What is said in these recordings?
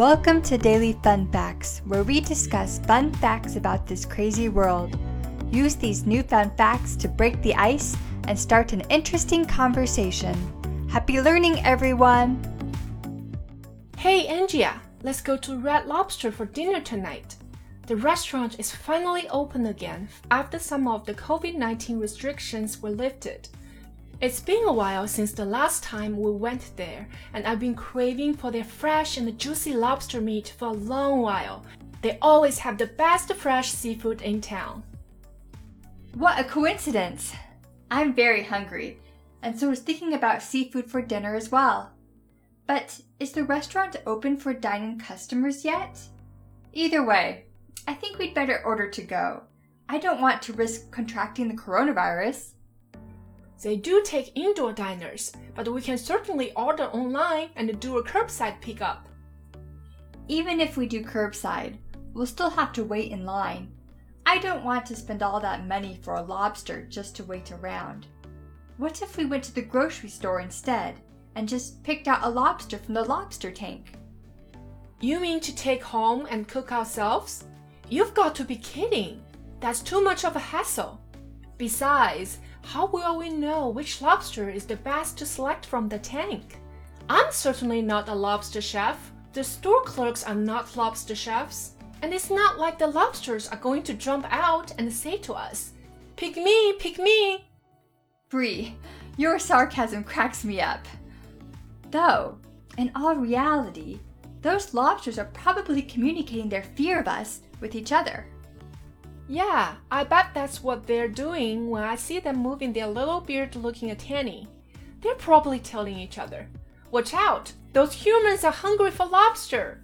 Welcome to Daily Fun Facts, where we discuss fun facts about this crazy world. Use these newfound facts to break the ice and start an interesting conversation. Happy learning, everyone! Hey, Andrea, let's go to Red Lobster for dinner tonight. The restaurant is finally open again after some of the COVID 19 restrictions were lifted. It's been a while since the last time we went there, and I've been craving for their fresh and juicy lobster meat for a long while. They always have the best fresh seafood in town. What a coincidence! I'm very hungry, and so was thinking about seafood for dinner as well. But is the restaurant open for dining customers yet? Either way, I think we'd better order to go. I don't want to risk contracting the coronavirus. They do take indoor diners, but we can certainly order online and do a curbside pickup. Even if we do curbside, we'll still have to wait in line. I don't want to spend all that money for a lobster just to wait around. What if we went to the grocery store instead and just picked out a lobster from the lobster tank? You mean to take home and cook ourselves? You've got to be kidding. That's too much of a hassle. Besides, how will we know which lobster is the best to select from the tank? I'm certainly not a lobster chef. The store clerks are not lobster chefs. And it's not like the lobsters are going to jump out and say to us, Pick me, pick me. Brie, your sarcasm cracks me up. Though, in all reality, those lobsters are probably communicating their fear of us with each other. Yeah, I bet that's what they're doing when I see them moving their little beard looking antennae. They're probably telling each other, Watch out! Those humans are hungry for lobster!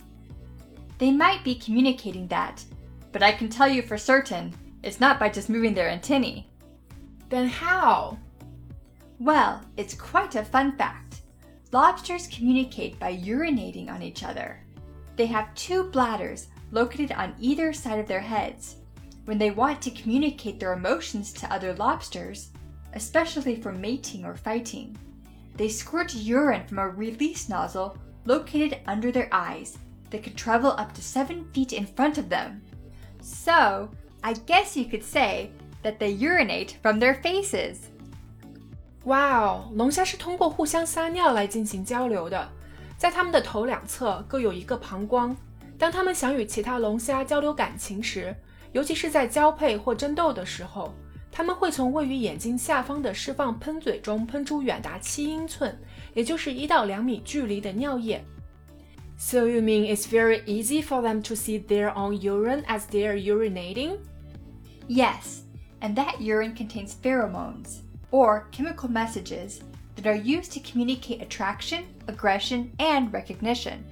They might be communicating that, but I can tell you for certain it's not by just moving their antennae. Then how? Well, it's quite a fun fact. Lobsters communicate by urinating on each other. They have two bladders located on either side of their heads when they want to communicate their emotions to other lobsters, especially for mating or fighting. They squirt urine from a release nozzle located under their eyes that could travel up to 7 feet in front of them. So, I guess you could say that they urinate from their faces. 哇哦，龙虾是通过互相撒尿来进行交流的，在它们的头两侧各有一个膀胱。当它们想与其他龙虾交流感情时， 尤其是在交配或争斗的时候，它们会从位于眼睛下方的释放喷嘴中喷出远达七英寸，也就是一到两米距离的尿液。So you mean it's very easy for them to see their own urine as they are urinating? Yes, and that urine contains pheromones, or chemical messages that are used to communicate attraction, aggression, and recognition.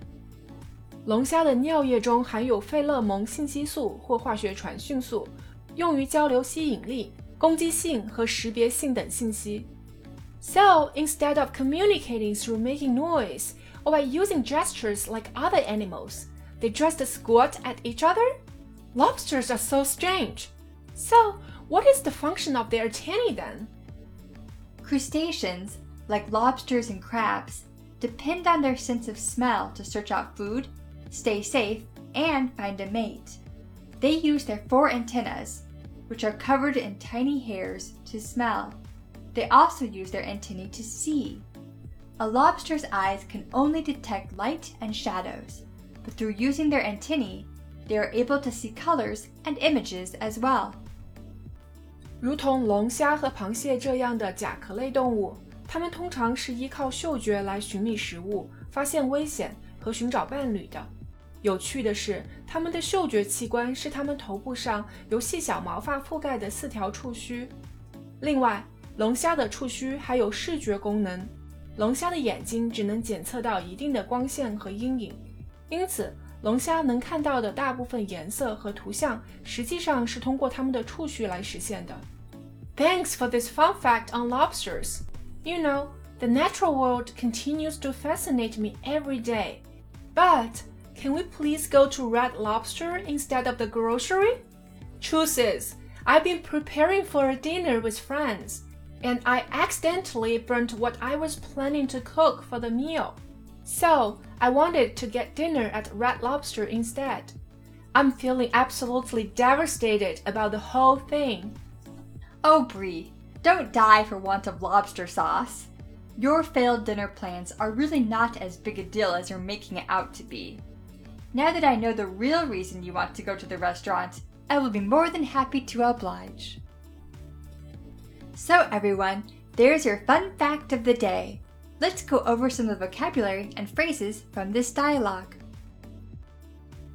龙虾的尿液中含有费勒蒙信息素或化学传讯素，用于交流吸引力、攻击性和识别性等信息。So instead of communicating through making noise or by using gestures like other animals, they just squirt at each other? Lobsters are so strange. So, what is the function of their antennae then? Crustaceans, like lobsters and crabs, depend on their sense of smell to search out food stay safe, and find a mate. They use their four antennas, which are covered in tiny hairs, to smell. They also use their antennae to see. A lobster's eyes can only detect light and shadows, but through using their antennae, they are able to see colors and images as well. 如同龙虾和螃蟹这样的甲壳类动物，它们通常是依靠嗅觉来寻觅食物、发现危险 和寻找伴侣的。有趣的是，它们的嗅觉器官是它们头部上由细小毛发覆盖的四条触须。另外，龙虾的触须还有视觉功能。龙虾的眼睛只能检测到一定的光线和阴影，因此，龙虾能看到的大部分颜色和图像实际上是通过它们的触须来实现的。Thanks for this fun fact on lobsters. You know, the natural world continues to fascinate me every day, but can we please go to Red Lobster instead of the grocery? Truth is, I've been preparing for a dinner with friends, and I accidentally burnt what I was planning to cook for the meal. So, I wanted to get dinner at Red Lobster instead. I'm feeling absolutely devastated about the whole thing. Oh, Brie, don't die for want of lobster sauce Your failed dinner plans are really not as big a deal as you're making it out to be. Now that I know the real reason you want to go to the restaurant, I will be more than happy to oblige. So, everyone, there's your fun fact of the day. Let's go over some of the vocabulary and phrases from this dialogue.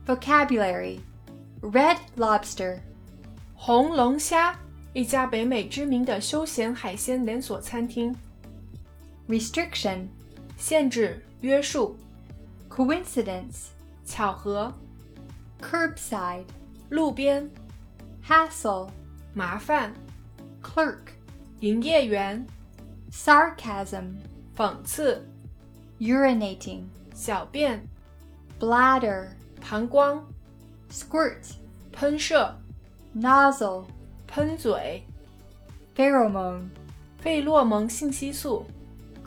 Vocabulary Red Lobster, 红龙虾，一家北美知名的休闲海鲜连锁餐厅。 Restriction, 限制、约束、 Coincidence, 巧合、 Curbside, 路边、 Hassle, 麻烦、 Clerk, 营业员、 Sarcasm, 讽刺、 Urinating, 小便、 Bladder, 膀胱、 Squirt, 喷射、 Nozzle, 喷嘴、 Pheromone, 费洛蒙信息素、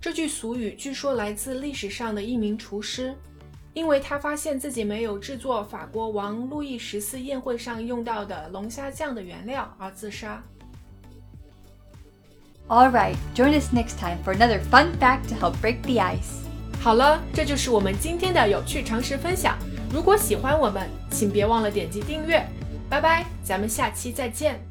这句俗语据说来自历史上的一名厨师，因为他发现自己没有制作法国王路易十四宴会上用到的龙虾酱的原料而自杀。All right, join us next time for another fun fact to help break the ice. 好了，这就是我们今天的有趣常识分享。如果喜欢我们，请别忘了点击订阅。拜拜，咱们下期再见。